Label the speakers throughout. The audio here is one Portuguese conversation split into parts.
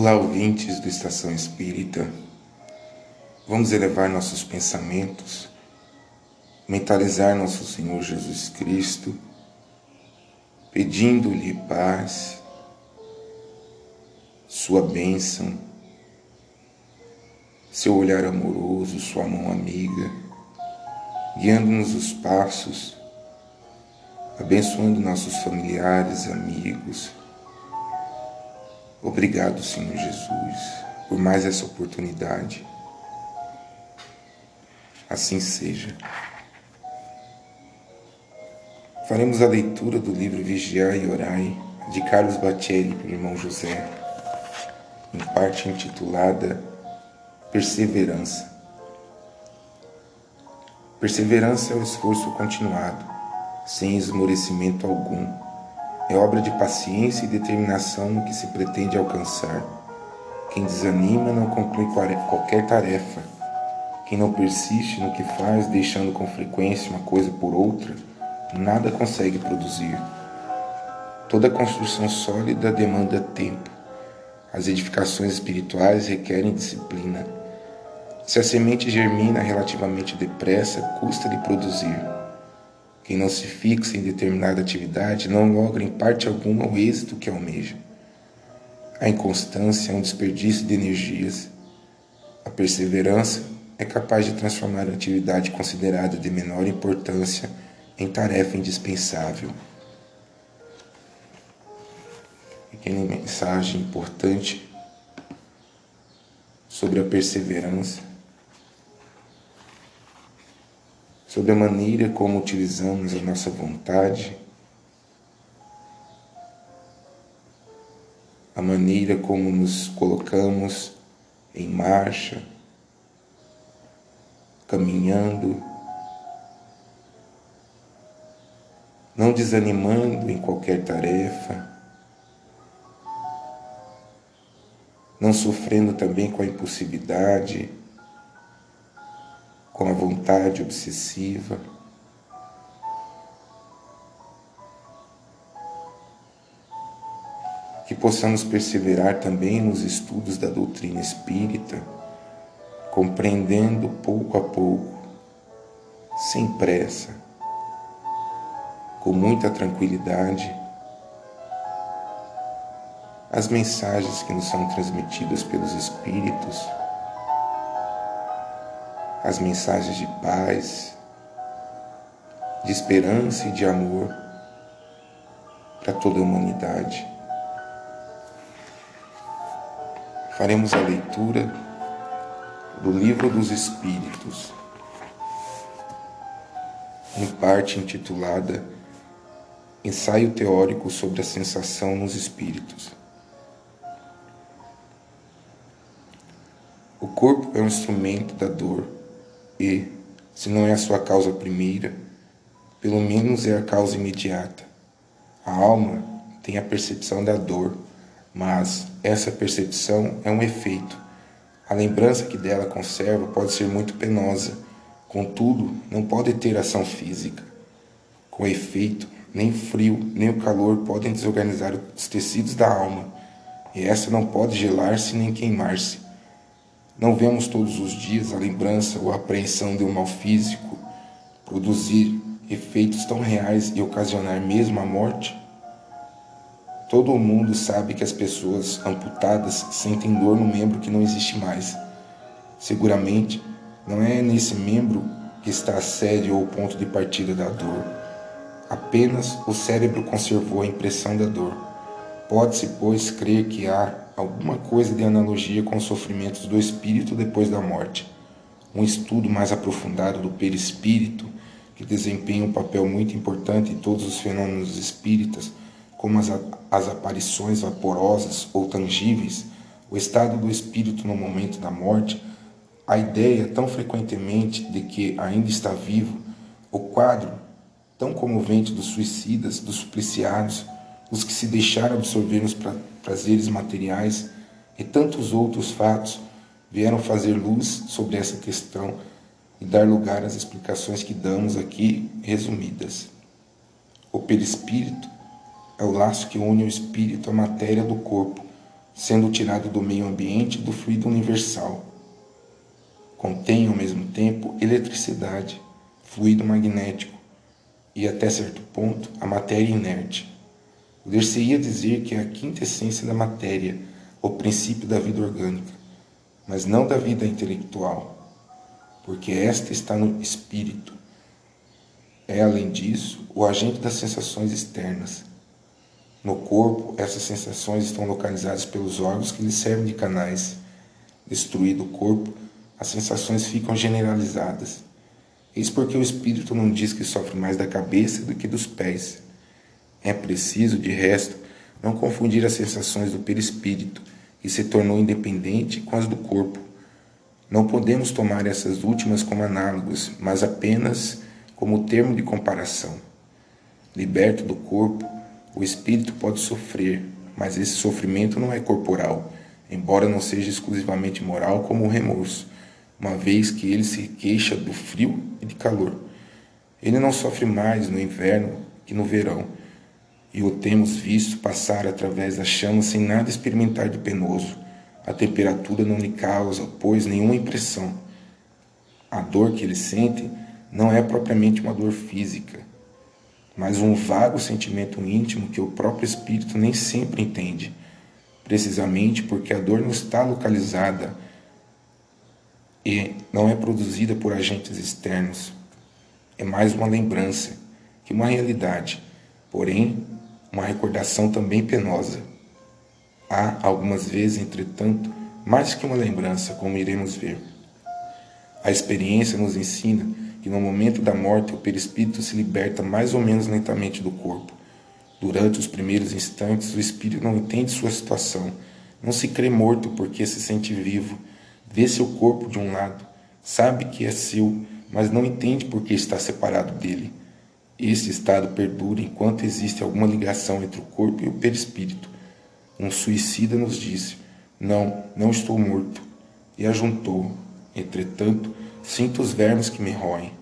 Speaker 1: Olá, ouvintes do Estação Espírita. Vamos elevar nossos pensamentos, mentalizar nosso Senhor Jesus Cristo, pedindo-lhe paz, sua bênção, seu olhar amoroso, sua mão amiga, guiando-nos os passos, abençoando nossos familiares, amigos, Obrigado, Senhor Jesus, por mais essa oportunidade. Assim seja. Faremos a leitura do livro Vigiar e Orai, de Carlos Batelli, pelo irmão José, em parte intitulada Perseverança. Perseverança é o esforço continuado, sem esmorecimento algum é obra de paciência e determinação que se pretende alcançar. Quem desanima não conclui qualquer tarefa. Quem não persiste no que faz, deixando com frequência uma coisa por outra, nada consegue produzir. Toda construção sólida demanda tempo. As edificações espirituais requerem disciplina. Se a semente germina relativamente depressa, custa de produzir. Quem não se fixa em determinada atividade não logra em parte alguma o êxito que almeja. A inconstância é um desperdício de energias. A perseverança é capaz de transformar a atividade considerada de menor importância em tarefa indispensável. Pequena mensagem importante sobre a perseverança. Sobre a maneira como utilizamos a nossa vontade, a maneira como nos colocamos em marcha, caminhando, não desanimando em qualquer tarefa, não sofrendo também com a impulsividade com a vontade obsessiva. Que possamos perseverar também nos estudos da doutrina espírita, compreendendo pouco a pouco, sem pressa, com muita tranquilidade, as mensagens que nos são transmitidas pelos Espíritos as mensagens de paz, de esperança e de amor para toda a humanidade. Faremos a leitura do Livro dos Espíritos, em parte intitulada Ensaio Teórico sobre a Sensação nos Espíritos. O corpo é um instrumento da dor e, se não é a sua causa primeira, pelo menos é a causa imediata. A alma tem a percepção da dor, mas essa percepção é um efeito. A lembrança que dela conserva pode ser muito penosa, contudo, não pode ter ação física. Com efeito, nem frio nem o calor podem desorganizar os tecidos da alma, e essa não pode gelar-se nem queimar-se. Não vemos todos os dias a lembrança ou a apreensão de um mal físico produzir efeitos tão reais e ocasionar mesmo a morte? Todo mundo sabe que as pessoas amputadas sentem dor no membro que não existe mais. Seguramente, não é nesse membro que está a sede ou o ponto de partida da dor. Apenas o cérebro conservou a impressão da dor. Pode-se, pois, crer que há alguma coisa de analogia com os sofrimentos do espírito depois da morte. Um estudo mais aprofundado do perispírito, que desempenha um papel muito importante em todos os fenômenos espíritas, como as, as aparições vaporosas ou tangíveis, o estado do espírito no momento da morte, a ideia tão frequentemente de que ainda está vivo, o quadro tão comovente dos suicidas, dos supliciados, os que se deixaram absorver nos prazeres materiais e tantos outros fatos vieram fazer luz sobre essa questão e dar lugar às explicações que damos aqui resumidas. O perispírito é o laço que une o espírito à matéria do corpo, sendo tirado do meio ambiente do fluido universal. Contém, ao mesmo tempo, eletricidade, fluido magnético e, até certo ponto, a matéria inerte. Poder-se-ia dizer que é a quinta essência da matéria, o princípio da vida orgânica, mas não da vida intelectual, porque esta está no espírito. É, além disso, o agente das sensações externas. No corpo, essas sensações estão localizadas pelos órgãos que lhe servem de canais. Destruído o corpo, as sensações ficam generalizadas. Eis porque o espírito não diz que sofre mais da cabeça do que dos pés. É preciso, de resto, não confundir as sensações do perispírito, que se tornou independente, com as do corpo. Não podemos tomar essas últimas como análogos, mas apenas como termo de comparação. Liberto do corpo, o espírito pode sofrer, mas esse sofrimento não é corporal, embora não seja exclusivamente moral como o remorso, uma vez que ele se queixa do frio e de calor. Ele não sofre mais no inverno que no verão, e o temos visto passar através das chamas sem nada experimentar de penoso. A temperatura não lhe causa, pois, nenhuma impressão. A dor que ele sente não é propriamente uma dor física, mas um vago sentimento íntimo que o próprio espírito nem sempre entende, precisamente porque a dor não está localizada e não é produzida por agentes externos. É mais uma lembrança que uma realidade, porém, uma recordação também penosa. Há, algumas vezes, entretanto, mais que uma lembrança, como iremos ver. A experiência nos ensina que no momento da morte o perispírito se liberta mais ou menos lentamente do corpo. Durante os primeiros instantes, o espírito não entende sua situação, não se crê morto porque se sente vivo, vê seu corpo de um lado, sabe que é seu, mas não entende porque está separado dele. Esse estado perdura enquanto existe alguma ligação entre o corpo e o perispírito. Um suicida nos disse: Não, não estou morto. E ajuntou: Entretanto, sinto os vermes que me roem.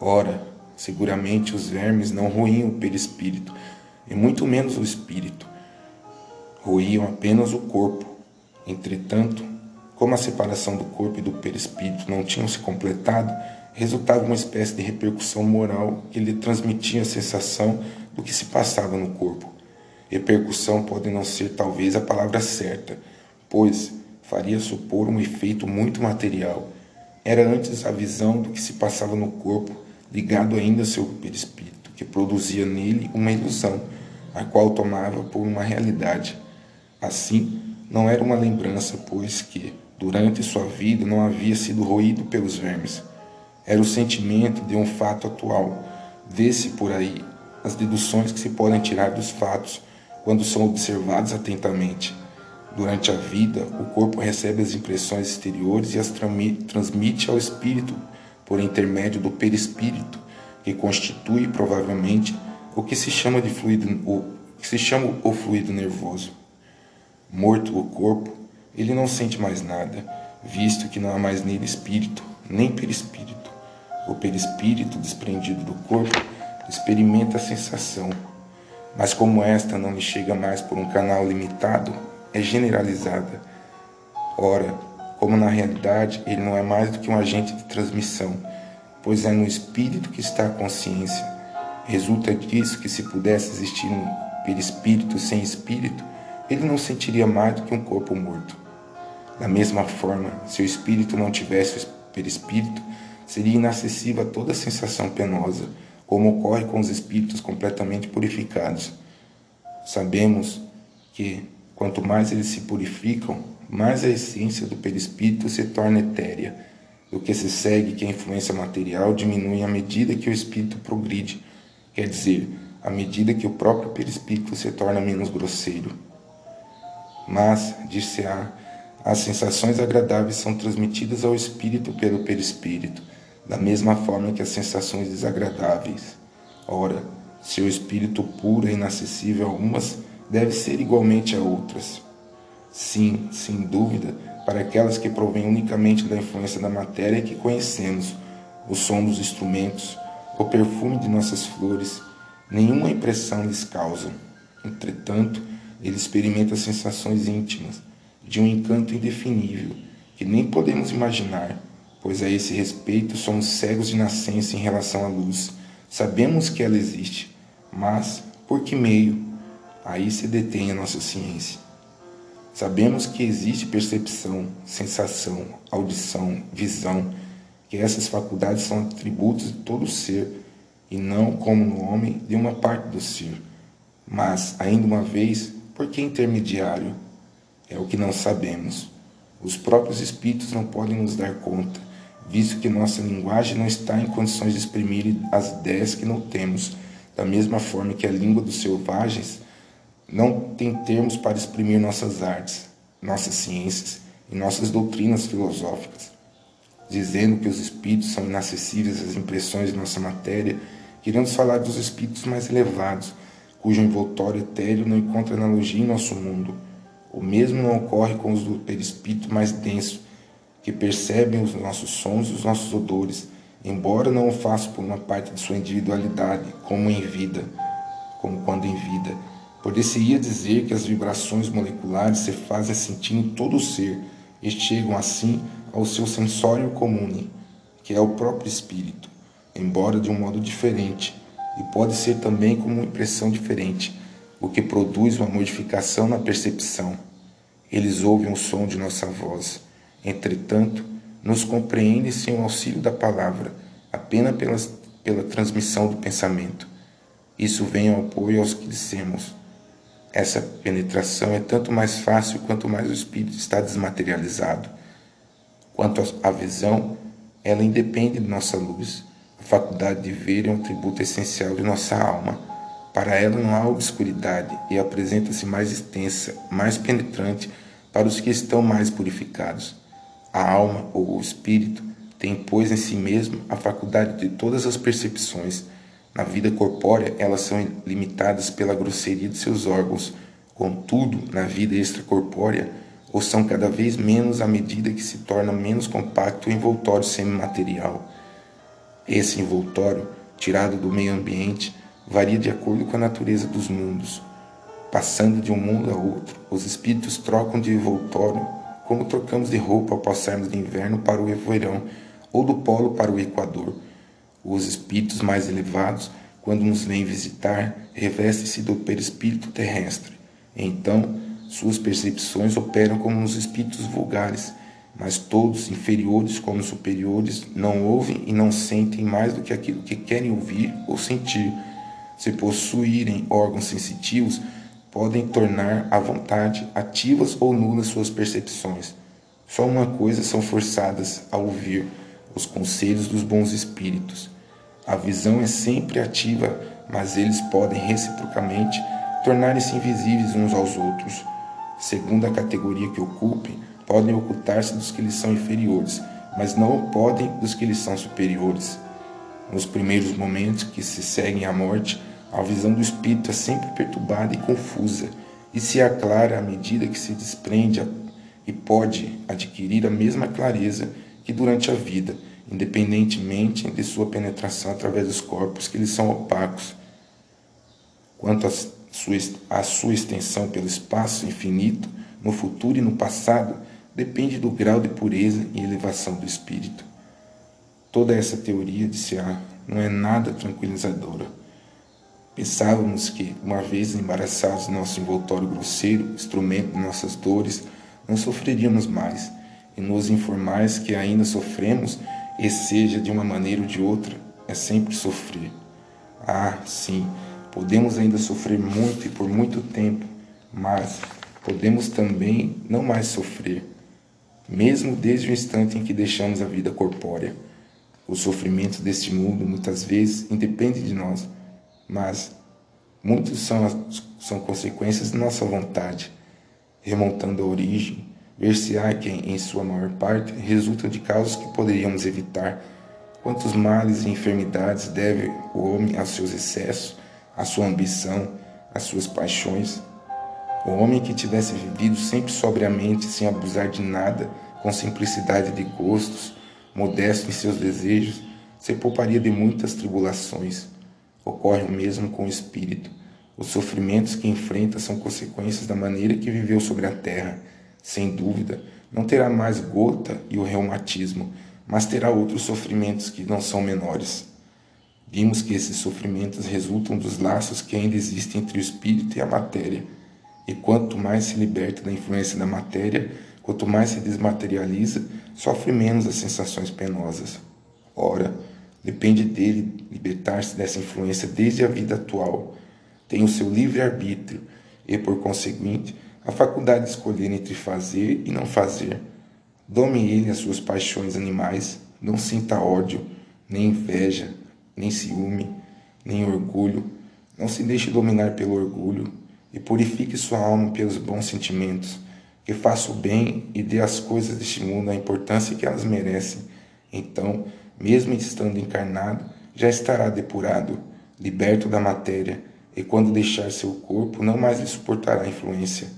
Speaker 1: Ora, seguramente os vermes não roíam o perispírito, e muito menos o espírito. Roíam apenas o corpo. Entretanto, como a separação do corpo e do perispírito não tinham se completado, resultava uma espécie de repercussão moral que lhe transmitia a sensação do que se passava no corpo. Repercussão pode não ser talvez a palavra certa, pois faria supor um efeito muito material. Era antes a visão do que se passava no corpo, ligado ainda ao seu perispírito, que produzia nele uma ilusão, a qual tomava por uma realidade. Assim, não era uma lembrança, pois que, durante sua vida não havia sido roído pelos vermes. Era o sentimento de um fato atual. Vê-se por aí as deduções que se podem tirar dos fatos quando são observados atentamente. Durante a vida, o corpo recebe as impressões exteriores e as transmite ao espírito por intermédio do perispírito, que constitui provavelmente o que se chama de fluido, o que se chama o fluido nervoso. Morto o corpo, ele não sente mais nada, visto que não há mais nele espírito, nem perispírito. O perispírito desprendido do corpo experimenta a sensação, mas como esta não lhe chega mais por um canal limitado, é generalizada. Ora, como na realidade ele não é mais do que um agente de transmissão, pois é no espírito que está a consciência. Resulta disso que se pudesse existir um perispírito sem espírito, ele não sentiria mais do que um corpo morto. Da mesma forma, se o espírito não tivesse o perispírito, seria inacessível a toda sensação penosa, como ocorre com os espíritos completamente purificados. Sabemos que, quanto mais eles se purificam, mais a essência do perispírito se torna etérea, do que se segue que a influência material diminui à medida que o espírito progride, quer dizer, à medida que o próprio perispírito se torna menos grosseiro. Mas, disse-á, as sensações agradáveis são transmitidas ao espírito pelo perispírito, da mesma forma que as sensações desagradáveis. Ora, se o espírito puro é inacessível a umas, deve ser igualmente a outras. Sim, sem dúvida, para aquelas que provêm unicamente da influência da matéria que conhecemos, o som dos instrumentos, o perfume de nossas flores, nenhuma impressão lhes causa. Entretanto, ele experimenta sensações íntimas, de um encanto indefinível, que nem podemos imaginar, pois a esse respeito somos cegos de nascença em relação à luz. Sabemos que ela existe, mas por que meio? Aí se detém a nossa ciência. Sabemos que existe percepção, sensação, audição, visão, que essas faculdades são atributos de todo ser e não, como no homem, de uma parte do ser. Mas, ainda uma vez, por que intermediário? É o que não sabemos. Os próprios espíritos não podem nos dar conta, visto que nossa linguagem não está em condições de exprimir as ideias que não temos, da mesma forma que a língua dos selvagens não tem termos para exprimir nossas artes, nossas ciências e nossas doutrinas filosóficas. Dizendo que os espíritos são inacessíveis às impressões de nossa matéria, queremos falar dos espíritos mais elevados, cujo envoltório etéreo não encontra analogia em nosso mundo. O mesmo não ocorre com os do perispírito mais denso, que percebem os nossos sons e os nossos odores, embora não o façam por uma parte de sua individualidade, como em vida, como quando em vida Poder-se-ia dizer que as vibrações moleculares se fazem sentir em todo o ser e chegam assim ao seu sensório comune, que é o próprio espírito, embora de um modo diferente, e pode ser também como uma impressão diferente, o que produz uma modificação na percepção. Eles ouvem o som de nossa voz, entretanto, nos compreendem sem o auxílio da palavra, apenas pelas, pela transmissão do pensamento. Isso vem ao apoio aos que dissemos. Essa penetração é tanto mais fácil quanto mais o espírito está desmaterializado. Quanto à visão, ela independe de nossa luz. A faculdade de ver é um tributo essencial de nossa alma. Para ela não há obscuridade e apresenta-se mais extensa, mais penetrante para os que estão mais purificados. A alma ou o espírito tem, pois, em si mesmo a faculdade de todas as percepções na vida corpórea, elas são limitadas pela grosseria de seus órgãos. Contudo, na vida extracorpórea, ou são cada vez menos à medida que se torna menos compacto o envoltório semimaterial. Esse envoltório, tirado do meio ambiente, varia de acordo com a natureza dos mundos. Passando de um mundo a outro, os espíritos trocam de envoltório, como trocamos de roupa ao passarmos do inverno para o verão ou do polo para o equador. Os espíritos mais elevados, quando nos vêm visitar, revestem-se do perispírito terrestre. Então, suas percepções operam como nos espíritos vulgares, mas todos, inferiores como superiores, não ouvem e não sentem mais do que aquilo que querem ouvir ou sentir. Se possuírem órgãos sensitivos, podem tornar à vontade ativas ou nulas suas percepções. Só uma coisa são forçadas a ouvir: os conselhos dos bons espíritos. A visão é sempre ativa, mas eles podem reciprocamente tornarem-se invisíveis uns aos outros. Segundo a categoria que ocupem, podem ocultar-se dos que lhes são inferiores, mas não podem dos que lhes são superiores. Nos primeiros momentos que se seguem à morte, a visão do espírito é sempre perturbada e confusa, e se aclara à medida que se desprende e pode adquirir a mesma clareza que durante a vida independentemente de sua penetração através dos corpos que lhes são opacos. Quanto à sua, sua extensão pelo espaço infinito, no futuro e no passado, depende do grau de pureza e elevação do espírito. Toda essa teoria de Sear não é nada tranquilizadora. Pensávamos que, uma vez embaraçados nosso envoltório grosseiro, instrumento de nossas dores, não sofreríamos mais, e nos informais que ainda sofremos e seja de uma maneira ou de outra, é sempre sofrer. Ah, sim, podemos ainda sofrer muito e por muito tempo, mas podemos também não mais sofrer, mesmo desde o instante em que deixamos a vida corpórea. Os sofrimentos deste mundo muitas vezes independem de nós, mas muitos são, são consequências de nossa vontade, remontando à origem ver-se há quem, em sua maior parte, resulta de causas que poderíamos evitar. Quantos males e enfermidades deve o homem aos seus excessos, à sua ambição, às suas paixões? O homem que tivesse vivido sempre sobriamente, sem abusar de nada, com simplicidade de gostos, modesto em seus desejos, se pouparia de muitas tribulações. Ocorre o mesmo com o espírito. Os sofrimentos que enfrenta são consequências da maneira que viveu sobre a terra. Sem dúvida, não terá mais gota e o reumatismo, mas terá outros sofrimentos que não são menores. Vimos que esses sofrimentos resultam dos laços que ainda existem entre o espírito e a matéria. E quanto mais se liberta da influência da matéria, quanto mais se desmaterializa, sofre menos as sensações penosas. Ora, depende dele libertar-se dessa influência desde a vida atual. Tem o seu livre-arbítrio e, por conseguinte, a faculdade de escolher entre fazer e não fazer. Dome ele as suas paixões animais, não sinta ódio, nem inveja, nem ciúme, nem orgulho. Não se deixe dominar pelo orgulho e purifique sua alma pelos bons sentimentos. Que faça o bem e dê às coisas deste mundo a importância que elas merecem. Então, mesmo estando encarnado, já estará depurado, liberto da matéria, e quando deixar seu corpo, não mais lhe suportará a influência.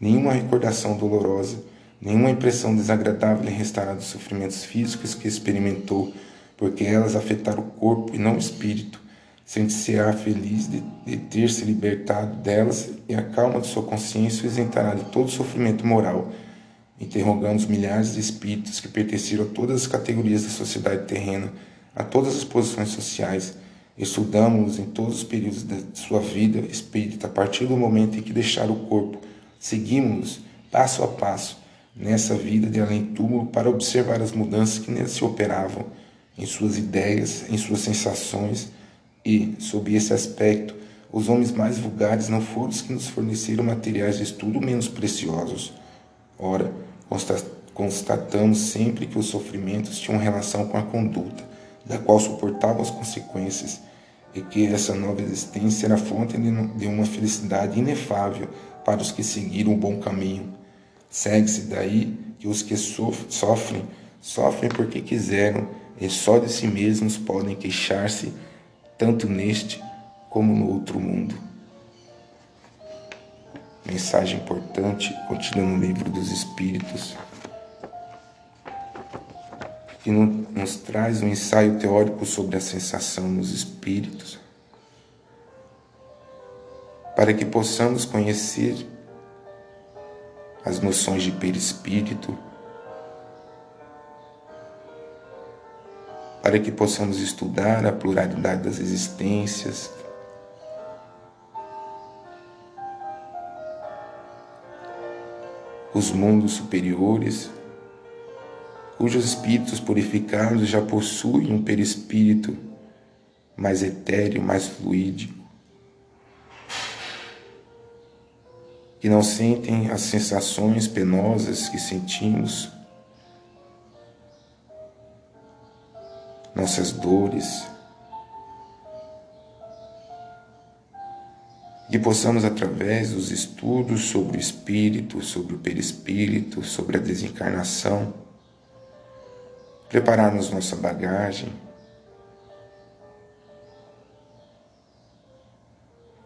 Speaker 1: Nenhuma recordação dolorosa, nenhuma impressão desagradável lhe restará dos sofrimentos físicos que experimentou porque elas afetaram o corpo e não o espírito. Sente-se-á feliz de, de, ter se libertado delas e a calma de sua consciência o isentará de todo sofrimento moral. Interrogando os milhares de espíritos que pertenceram a todas as categorias da sociedade terrena, a todas as posições sociais, estudamos-los em todos os períodos de sua vida espírita, a partir do momento em que deixaram o corpo, seguimos-los passo a passo nessa vida de além-túmulo para observar as mudanças que nele se operavam em suas ideias, em suas sensações, e, sob esse aspecto, os homens mais vulgares não foram os que nos forneceram materiais de estudo menos preciosos. Ora, constatamos sempre que os sofrimentos tinham relação com a conduta, da qual suportavam as consequências, e que essa nova existência era fonte de uma felicidade inefável para os que seguiram o bom caminho. Segue-se daí que os que sofrem, sofrem porque quiseram e só de si mesmos podem queixar-se, tanto neste como no outro mundo. Mensagem importante contida no livro dos Espíritos, que nos traz um ensaio teórico sobre a sensação nos espíritos, para que possamos conhecer as noções de perispírito para que possamos estudar a pluralidade das existências, os mundos superiores, cujos espíritos purificados já possuem um perispírito mais etéreo, mais fluídico, que não sentem as sensações penosas que sentimos nossas dores, que possamos, através dos estudos sobre o espírito, sobre o perispírito, sobre a desencarnação, prepararmos nossa bagagem,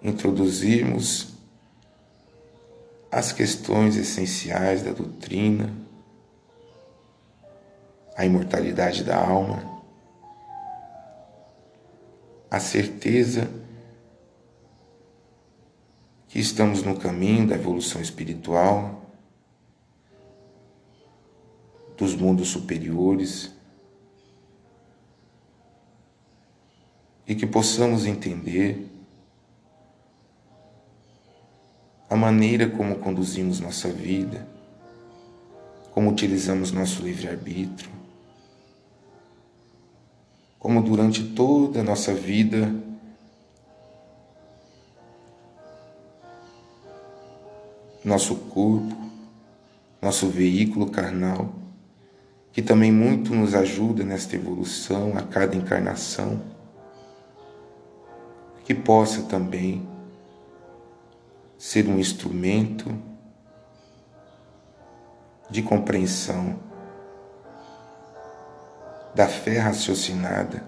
Speaker 1: introduzirmos as questões essenciais da doutrina, a imortalidade da alma a certeza que estamos no caminho da evolução espiritual, dos mundos superiores, e que possamos entender a maneira como conduzimos nossa vida, como utilizamos nosso livre-arbítrio, como durante toda a nossa vida, nosso corpo, nosso veículo carnal, que também muito nos ajuda nesta evolução a cada encarnação, que possa também ser um instrumento de compreensão da fé raciocinada,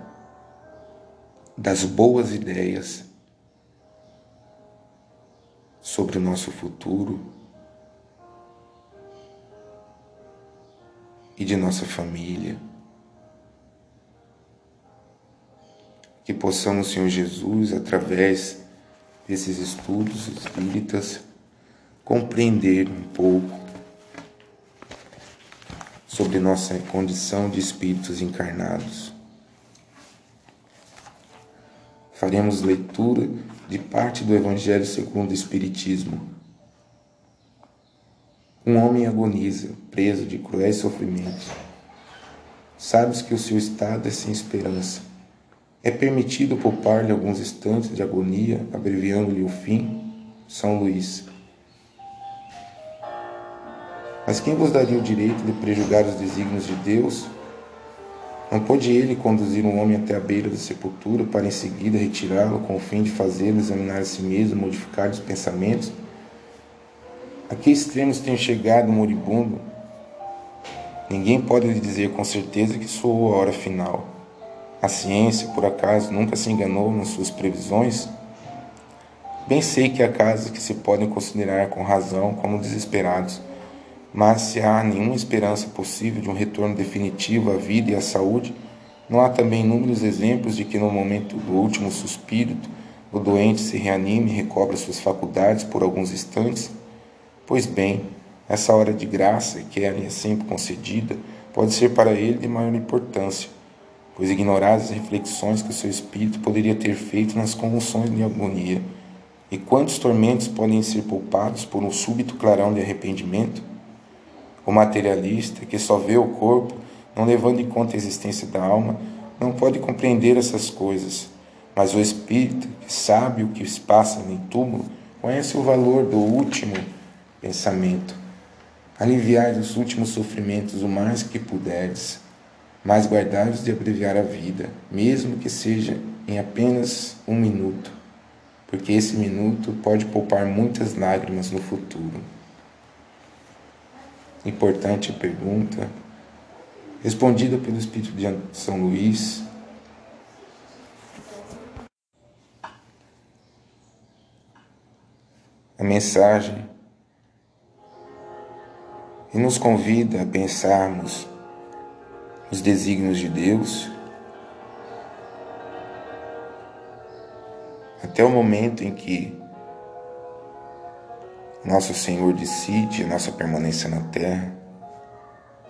Speaker 1: das boas ideias sobre o nosso futuro e de nossa família. Que possamos, Senhor Jesus, através desses estudos espíritas, compreender um pouco sobre nossa condição de espíritos encarnados. Faremos leitura de parte do Evangelho segundo o Espiritismo. Um homem agoniza, preso de cruéis sofrimentos. Sabes que o seu estado é sem esperança. É permitido poupar-lhe alguns instantes de agonia, abreviando-lhe o fim? São Luís. Mas quem vos daria o direito de prejugar os desígnios de Deus? Não pôde ele conduzir um homem até a beira da sepultura para em seguida retirá-lo com o fim de fazê-lo examinar a si mesmo, modificar os pensamentos? A que extremos tem chegado o moribundo? Ninguém pode lhe dizer com certeza que soou a hora final. A ciência, por acaso, nunca se enganou nas suas previsões? Bem sei que há casos que se podem considerar com razão como desesperados mas se há nenhuma esperança possível de um retorno definitivo à vida e à saúde, não há também inúmeros exemplos de que no momento do último suspiro o doente se reanime e recobra suas faculdades por alguns instantes? Pois bem, essa hora de graça, que é sempre concedida, pode ser para ele de maior importância, pois ignoradas as reflexões que o seu espírito poderia ter feito nas convulsões de agonia, e quantos tormentos podem ser poupados por um súbito clarão de arrependimento? O materialista, que só vê o corpo, não levando em conta a existência da alma, não pode compreender essas coisas. Mas o espírito, que sabe o que se passa no túmulo, conhece o valor do último pensamento. Aliviai os últimos sofrimentos o mais que puderdes, mas guardai-os de abreviar a vida, mesmo que seja em apenas um minuto, porque esse minuto pode poupar muitas lágrimas no futuro. Importante pergunta, respondida pelo Espírito de São Luís. A mensagem. E nos convida a pensarmos os desígnios de Deus. Até o momento em que nosso Senhor decide a nossa permanência na terra.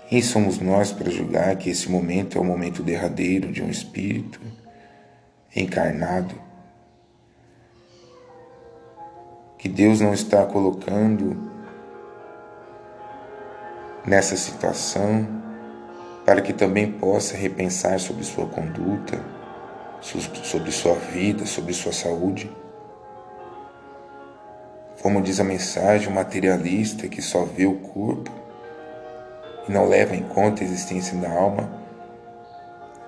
Speaker 1: Quem somos nós para julgar que esse momento é o momento derradeiro de um espírito encarnado? Que Deus não está colocando nessa situação para que também possa repensar sobre sua conduta, sobre sua vida, sobre sua saúde. Como diz a mensagem, o materialista que só vê o corpo e não leva em conta a existência da alma,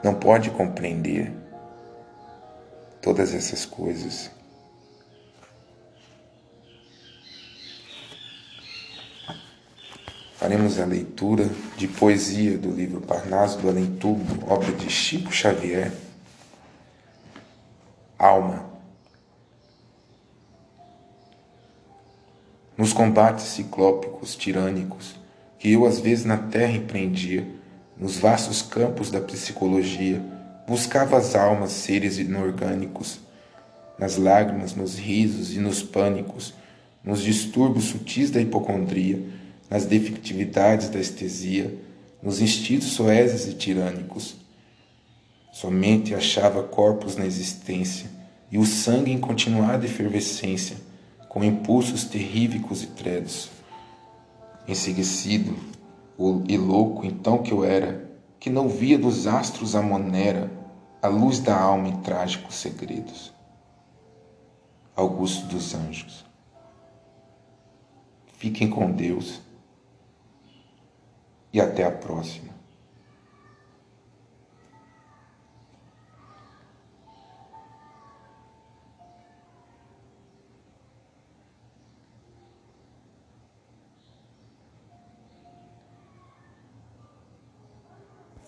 Speaker 1: não pode compreender todas essas coisas. Faremos a leitura de poesia do livro Parnaso do Além Tudo, obra de Chico Xavier. Alma. nos combates ciclópicos tirânicos que eu às vezes na terra empreendia, nos vastos campos da psicologia, buscava as almas, seres inorgânicos, nas lágrimas, nos risos e nos pânicos, nos distúrbios sutis da hipocondria, nas defectividades da estesia, nos instintos soeses e tirânicos. Somente achava corpos na existência e o sangue em continuada efervescência, com impulsos terríveis e tredos. Enseguecido e louco então que eu era, que não via dos astros a monera, a luz da alma em trágicos segredos. Augusto dos Anjos. Fiquem com Deus e até a próxima.